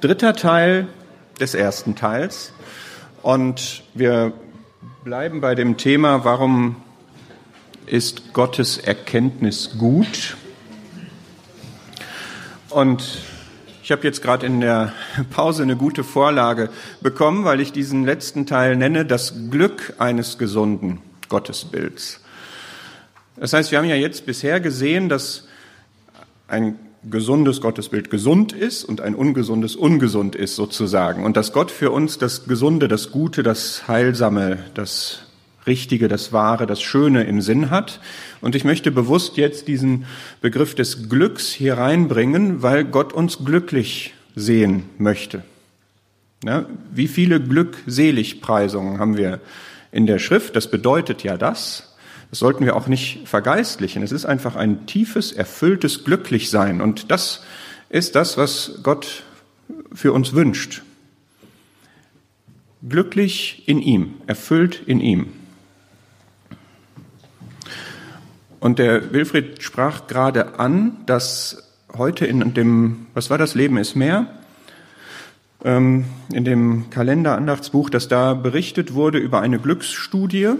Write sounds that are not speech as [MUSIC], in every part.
dritter Teil des ersten Teils. Und wir bleiben bei dem Thema, warum ist Gottes Erkenntnis gut? Und ich habe jetzt gerade in der Pause eine gute Vorlage bekommen, weil ich diesen letzten Teil nenne, das Glück eines gesunden Gottesbilds. Das heißt, wir haben ja jetzt bisher gesehen, dass ein gesundes Gottesbild gesund ist und ein ungesundes ungesund ist sozusagen. Und dass Gott für uns das Gesunde, das Gute, das Heilsame, das Richtige, das Wahre, das Schöne im Sinn hat. Und ich möchte bewusst jetzt diesen Begriff des Glücks hier reinbringen, weil Gott uns glücklich sehen möchte. Ja, wie viele Glückseligpreisungen haben wir in der Schrift? Das bedeutet ja das. Das sollten wir auch nicht vergeistlichen. Es ist einfach ein tiefes, erfülltes Glücklichsein. Und das ist das, was Gott für uns wünscht. Glücklich in ihm, erfüllt in ihm. Und der Wilfried sprach gerade an, dass heute in dem, was war das Leben ist mehr, ähm, in dem Kalenderandachtsbuch, dass da berichtet wurde über eine Glücksstudie,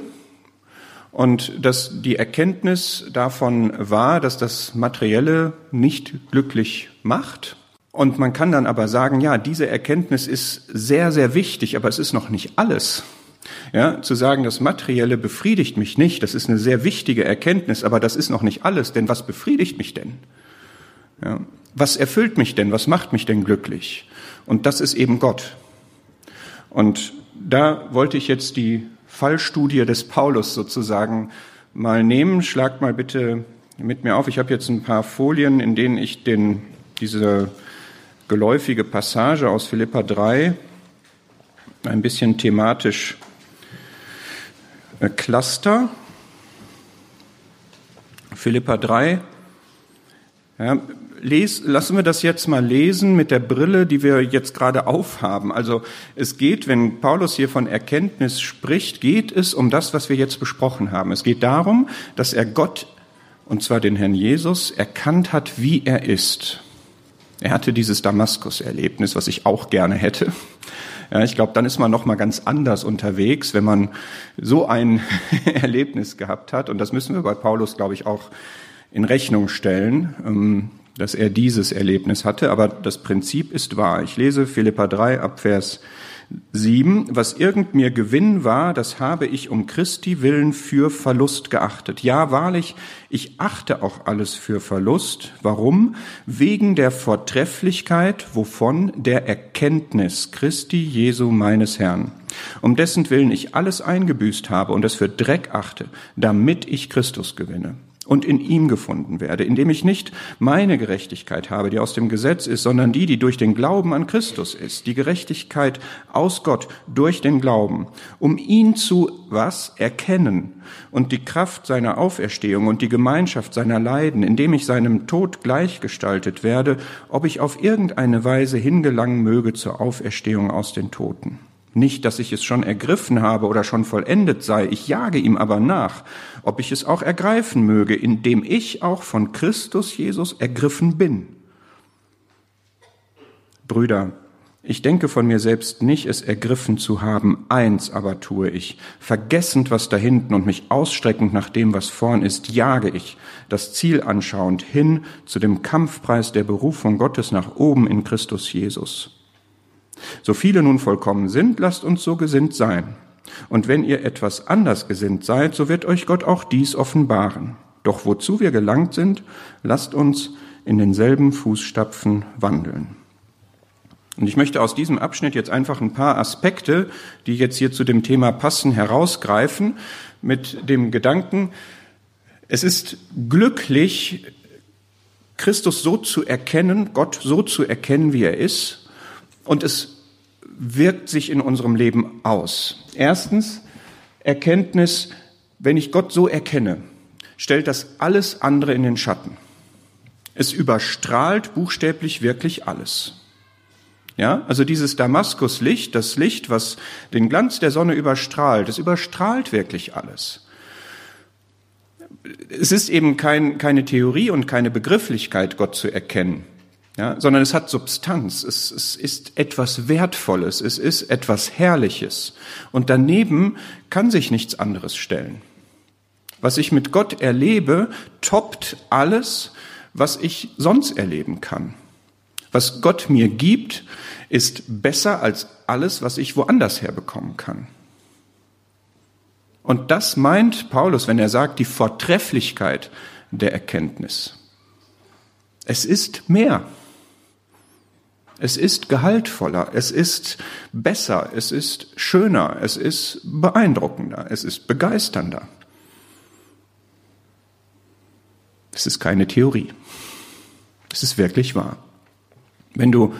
und dass die Erkenntnis davon war, dass das Materielle nicht glücklich macht. Und man kann dann aber sagen, ja, diese Erkenntnis ist sehr, sehr wichtig, aber es ist noch nicht alles. Ja, zu sagen, das Materielle befriedigt mich nicht, das ist eine sehr wichtige Erkenntnis, aber das ist noch nicht alles, denn was befriedigt mich denn? Ja, was erfüllt mich denn? Was macht mich denn glücklich? Und das ist eben Gott. Und da wollte ich jetzt die Fallstudie des Paulus sozusagen mal nehmen. Schlagt mal bitte mit mir auf. Ich habe jetzt ein paar Folien, in denen ich den, diese geläufige Passage aus Philippa 3 ein bisschen thematisch äh, cluster. Philippa 3. Ja, les, lassen wir das jetzt mal lesen mit der Brille, die wir jetzt gerade aufhaben. Also es geht, wenn Paulus hier von Erkenntnis spricht, geht es um das, was wir jetzt besprochen haben. Es geht darum, dass er Gott, und zwar den Herrn Jesus, erkannt hat, wie er ist. Er hatte dieses Damaskus-Erlebnis, was ich auch gerne hätte. Ja, ich glaube, dann ist man noch mal ganz anders unterwegs, wenn man so ein [LAUGHS] Erlebnis gehabt hat. Und das müssen wir bei Paulus, glaube ich, auch in Rechnung stellen. Dass er dieses Erlebnis hatte, aber das Prinzip ist wahr. Ich lese Philippa 3 ab Vers 7. Was irgend mir Gewinn war, das habe ich um Christi willen für Verlust geachtet. Ja, wahrlich, ich achte auch alles für Verlust. Warum? Wegen der Vortrefflichkeit, wovon der Erkenntnis Christi Jesu meines Herrn. Um dessen Willen ich alles eingebüßt habe und es für Dreck achte, damit ich Christus gewinne und in ihm gefunden werde, indem ich nicht meine Gerechtigkeit habe, die aus dem Gesetz ist, sondern die, die durch den Glauben an Christus ist, die Gerechtigkeit aus Gott durch den Glauben, um ihn zu was? Erkennen. Und die Kraft seiner Auferstehung und die Gemeinschaft seiner Leiden, indem ich seinem Tod gleichgestaltet werde, ob ich auf irgendeine Weise hingelangen möge zur Auferstehung aus den Toten. Nicht, dass ich es schon ergriffen habe oder schon vollendet sei, ich jage ihm aber nach, ob ich es auch ergreifen möge, indem ich auch von Christus Jesus ergriffen bin. Brüder, ich denke von mir selbst nicht, es ergriffen zu haben, eins aber tue ich, vergessend, was da hinten und mich ausstreckend nach dem, was vorn ist, jage ich, das Ziel anschauend hin zu dem Kampfpreis der Berufung Gottes nach oben in Christus Jesus. So viele nun vollkommen sind, lasst uns so gesinnt sein. Und wenn ihr etwas anders gesinnt seid, so wird euch Gott auch dies offenbaren. Doch wozu wir gelangt sind, lasst uns in denselben Fußstapfen wandeln. Und ich möchte aus diesem Abschnitt jetzt einfach ein paar Aspekte, die jetzt hier zu dem Thema passen, herausgreifen mit dem Gedanken, es ist glücklich, Christus so zu erkennen, Gott so zu erkennen, wie er ist, und es wirkt sich in unserem Leben aus. Erstens, Erkenntnis, wenn ich Gott so erkenne, stellt das alles andere in den Schatten. Es überstrahlt buchstäblich wirklich alles. Ja, also dieses Damaskuslicht, das Licht, was den Glanz der Sonne überstrahlt, es überstrahlt wirklich alles. Es ist eben kein, keine Theorie und keine Begrifflichkeit, Gott zu erkennen. Ja, sondern es hat Substanz, es, es ist etwas Wertvolles, es ist etwas Herrliches. Und daneben kann sich nichts anderes stellen. Was ich mit Gott erlebe, toppt alles, was ich sonst erleben kann. Was Gott mir gibt, ist besser als alles, was ich woanders herbekommen kann. Und das meint Paulus, wenn er sagt, die Vortrefflichkeit der Erkenntnis. Es ist mehr. Es ist gehaltvoller, es ist besser, es ist schöner, es ist beeindruckender, es ist begeisternder. Es ist keine Theorie. Es ist wirklich wahr. Wenn du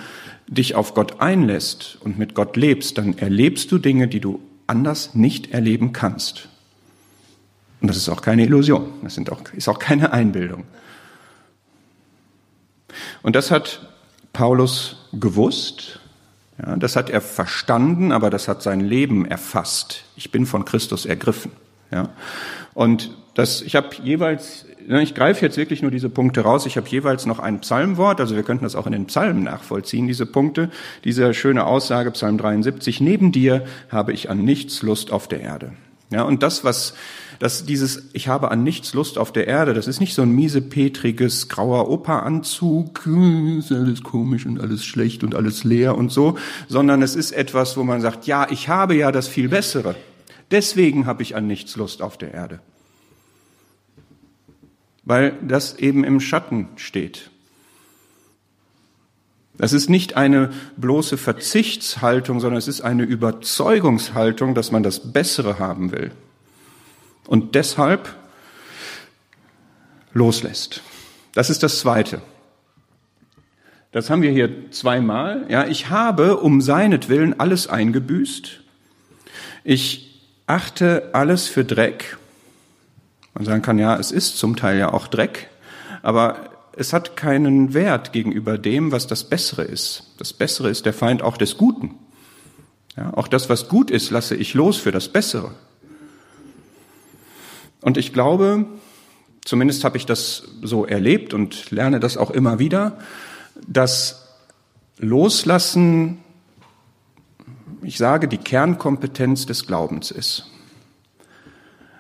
dich auf Gott einlässt und mit Gott lebst, dann erlebst du Dinge, die du anders nicht erleben kannst. Und das ist auch keine Illusion, das auch, ist auch keine Einbildung. Und das hat Paulus gewusst, ja, das hat er verstanden, aber das hat sein Leben erfasst. Ich bin von Christus ergriffen. Ja. Und das, ich habe jeweils, ne, ich greife jetzt wirklich nur diese Punkte raus. Ich habe jeweils noch ein Psalmwort, also wir könnten das auch in den Psalmen nachvollziehen, diese Punkte, diese schöne Aussage, Psalm 73, neben dir habe ich an nichts Lust auf der Erde. Ja, und das, was dass dieses Ich habe an nichts Lust auf der Erde, das ist nicht so ein miesepetriges, grauer Operanzug, ist alles komisch und alles schlecht und alles leer und so, sondern es ist etwas, wo man sagt, ja, ich habe ja das viel Bessere. Deswegen habe ich an nichts Lust auf der Erde. Weil das eben im Schatten steht. Das ist nicht eine bloße Verzichtshaltung, sondern es ist eine Überzeugungshaltung, dass man das Bessere haben will und deshalb loslässt. Das ist das Zweite. Das haben wir hier zweimal. Ja, ich habe um seinetwillen alles eingebüßt. Ich achte alles für Dreck. Man sagen kann, ja, es ist zum Teil ja auch Dreck, aber es hat keinen Wert gegenüber dem, was das Bessere ist. Das Bessere ist der Feind auch des Guten. Ja, auch das, was gut ist, lasse ich los für das Bessere. Und ich glaube, zumindest habe ich das so erlebt und lerne das auch immer wieder, dass Loslassen, ich sage, die Kernkompetenz des Glaubens ist.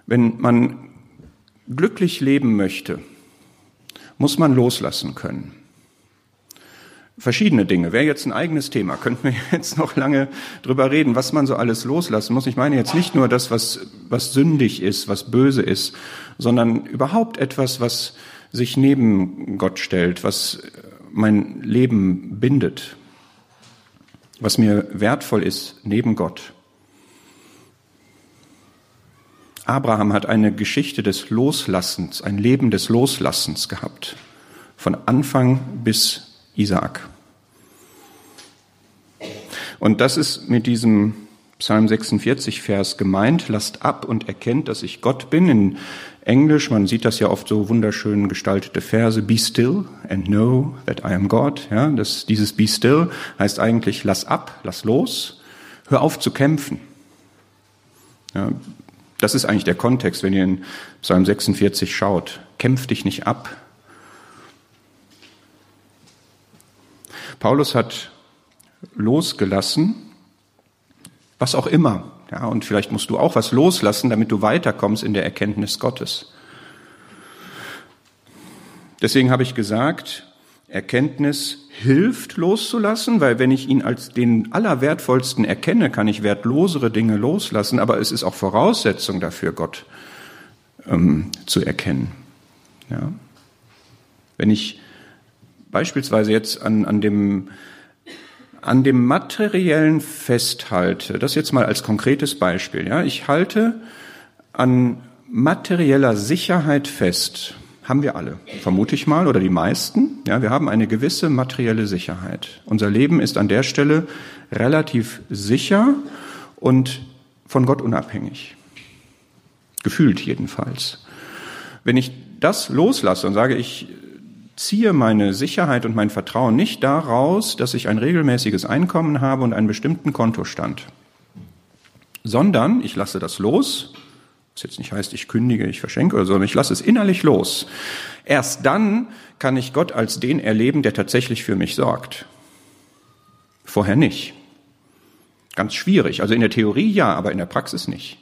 Wenn man glücklich leben möchte, muss man loslassen können verschiedene Dinge. Wäre jetzt ein eigenes Thema, könnten wir [LAUGHS] jetzt noch lange drüber reden, was man so alles loslassen muss. Ich meine jetzt nicht nur das, was, was sündig ist, was böse ist, sondern überhaupt etwas, was sich neben Gott stellt, was mein Leben bindet, was mir wertvoll ist neben Gott. Abraham hat eine Geschichte des Loslassens, ein Leben des Loslassens gehabt, von Anfang bis Isaak. Und das ist mit diesem Psalm 46 Vers gemeint. Lasst ab und erkennt, dass ich Gott bin. In Englisch, man sieht das ja oft so wunderschön gestaltete Verse. Be still and know that I am God. Ja, das, dieses Be still heißt eigentlich, lass ab, lass los, hör auf zu kämpfen. Ja, das ist eigentlich der Kontext, wenn ihr in Psalm 46 schaut. Kämpf dich nicht ab, Paulus hat losgelassen, was auch immer. Ja, und vielleicht musst du auch was loslassen, damit du weiterkommst in der Erkenntnis Gottes. Deswegen habe ich gesagt, Erkenntnis hilft loszulassen, weil wenn ich ihn als den allerwertvollsten erkenne, kann ich wertlosere Dinge loslassen, aber es ist auch Voraussetzung dafür, Gott ähm, zu erkennen. Ja? Wenn ich beispielsweise jetzt an, an dem an dem materiellen festhalte, das jetzt mal als konkretes Beispiel, ja, ich halte an materieller Sicherheit fest, haben wir alle, vermute ich mal, oder die meisten, ja, wir haben eine gewisse materielle Sicherheit. Unser Leben ist an der Stelle relativ sicher und von Gott unabhängig. Gefühlt jedenfalls. Wenn ich das loslasse und sage, ich ziehe meine Sicherheit und mein Vertrauen nicht daraus, dass ich ein regelmäßiges Einkommen habe und einen bestimmten Kontostand, sondern ich lasse das los, Was jetzt nicht heißt, ich kündige, ich verschenke oder so, sondern ich lasse es innerlich los. Erst dann kann ich Gott als den erleben, der tatsächlich für mich sorgt. Vorher nicht. Ganz schwierig. Also in der Theorie ja, aber in der Praxis nicht.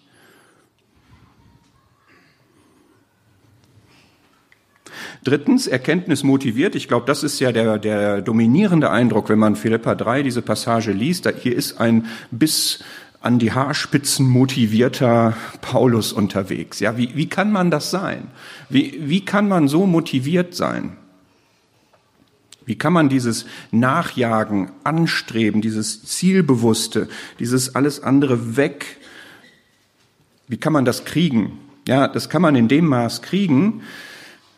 Drittens, Erkenntnis motiviert. Ich glaube, das ist ja der, der dominierende Eindruck, wenn man Philippa 3 diese Passage liest. Da, hier ist ein bis an die Haarspitzen motivierter Paulus unterwegs. Ja, wie, wie kann man das sein? Wie, wie kann man so motiviert sein? Wie kann man dieses Nachjagen, Anstreben, dieses Zielbewusste, dieses alles andere weg, wie kann man das kriegen? Ja, das kann man in dem Maß kriegen,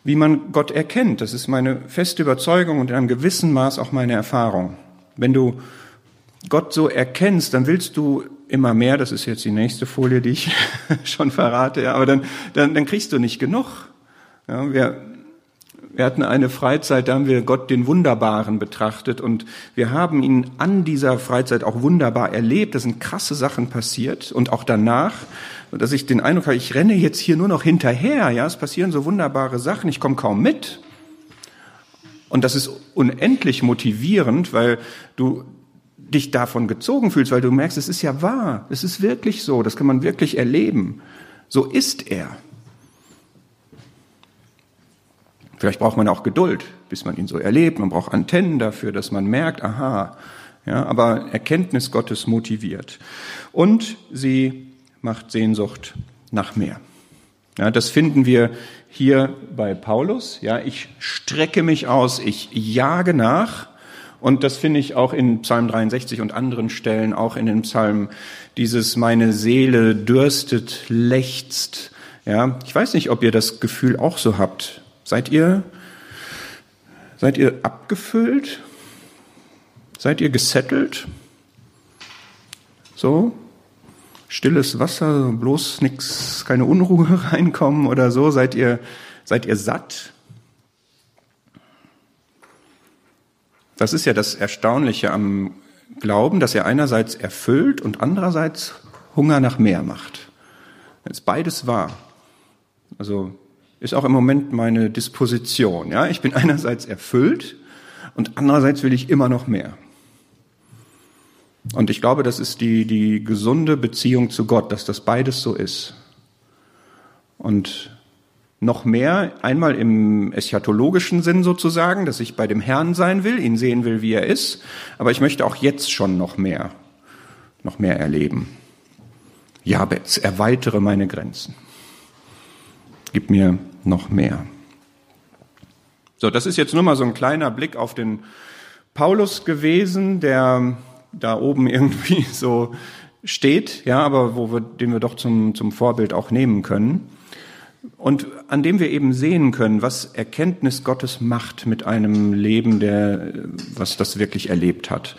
wie man Gott erkennt. Das ist meine feste Überzeugung und in einem gewissen Maß auch meine Erfahrung. Wenn du Gott so erkennst, dann willst du immer mehr, das ist jetzt die nächste Folie, die ich [LAUGHS] schon verrate, ja, aber dann, dann, dann kriegst du nicht genug. Ja, wir, wir hatten eine Freizeit, da haben wir Gott den Wunderbaren betrachtet und wir haben ihn an dieser Freizeit auch wunderbar erlebt. Da sind krasse Sachen passiert und auch danach dass ich den Eindruck habe, ich renne jetzt hier nur noch hinterher, ja, es passieren so wunderbare Sachen, ich komme kaum mit. Und das ist unendlich motivierend, weil du dich davon gezogen fühlst, weil du merkst, es ist ja wahr, es ist wirklich so, das kann man wirklich erleben. So ist er. Vielleicht braucht man auch Geduld, bis man ihn so erlebt. Man braucht Antennen dafür, dass man merkt, aha, ja, aber Erkenntnis Gottes motiviert. Und sie macht Sehnsucht nach mehr. Ja, das finden wir hier bei Paulus. Ja, ich strecke mich aus, ich jage nach. Und das finde ich auch in Psalm 63 und anderen Stellen, auch in den Psalmen, dieses meine Seele dürstet, lechzt. Ja, ich weiß nicht, ob ihr das Gefühl auch so habt. Seid ihr, seid ihr abgefüllt? Seid ihr gesettelt? So? stilles Wasser, bloß nix, keine Unruhe [LAUGHS] reinkommen oder so? Seid ihr, seid ihr satt? Das ist ja das Erstaunliche am Glauben, dass er einerseits erfüllt und andererseits Hunger nach mehr macht. Das ist beides wahr. Also ist auch im Moment meine Disposition. Ja, ich bin einerseits erfüllt und andererseits will ich immer noch mehr. Und ich glaube, das ist die, die gesunde Beziehung zu Gott, dass das beides so ist. Und noch mehr, einmal im eschatologischen Sinn sozusagen, dass ich bei dem Herrn sein will, ihn sehen will, wie er ist, aber ich möchte auch jetzt schon noch mehr, noch mehr erleben. Jabez, erweitere meine Grenzen. Gib mir noch mehr. So, das ist jetzt nur mal so ein kleiner Blick auf den Paulus gewesen, der da oben [LAUGHS] irgendwie so steht, ja, aber wo wir, den wir doch zum, zum Vorbild auch nehmen können. Und an dem wir eben sehen können, was Erkenntnis Gottes macht mit einem Leben, der, was das wirklich erlebt hat.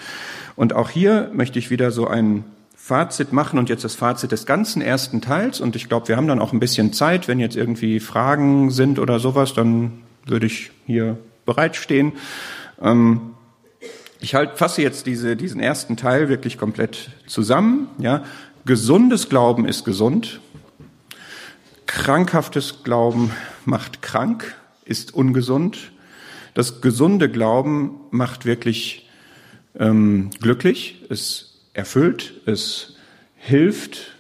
Und auch hier möchte ich wieder so ein Fazit machen und jetzt das Fazit des ganzen ersten Teils. Und ich glaube, wir haben dann auch ein bisschen Zeit. Wenn jetzt irgendwie Fragen sind oder sowas, dann würde ich hier bereitstehen. Ähm, ich halt, fasse jetzt diese, diesen ersten Teil wirklich komplett zusammen. Ja. Gesundes Glauben ist gesund. Krankhaftes Glauben macht krank, ist ungesund. Das gesunde Glauben macht wirklich ähm, glücklich, es erfüllt, es hilft,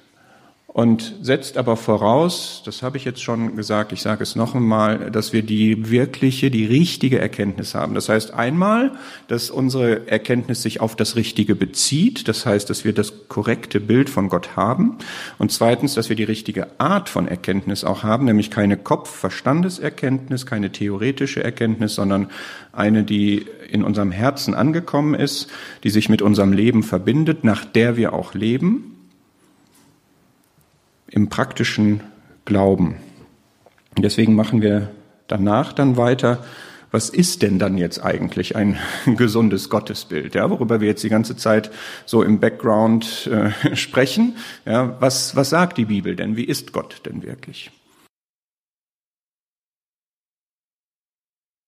und setzt aber voraus, das habe ich jetzt schon gesagt, ich sage es noch einmal, dass wir die wirkliche, die richtige Erkenntnis haben. Das heißt einmal, dass unsere Erkenntnis sich auf das Richtige bezieht, das heißt, dass wir das korrekte Bild von Gott haben. Und zweitens, dass wir die richtige Art von Erkenntnis auch haben, nämlich keine Kopf-Verstandeserkenntnis, keine theoretische Erkenntnis, sondern eine, die in unserem Herzen angekommen ist, die sich mit unserem Leben verbindet, nach der wir auch leben im praktischen Glauben. Deswegen machen wir danach dann weiter. Was ist denn dann jetzt eigentlich ein [LAUGHS] gesundes Gottesbild? Ja, worüber wir jetzt die ganze Zeit so im Background äh, [LAUGHS] sprechen. Ja, was, was sagt die Bibel denn? Wie ist Gott denn wirklich?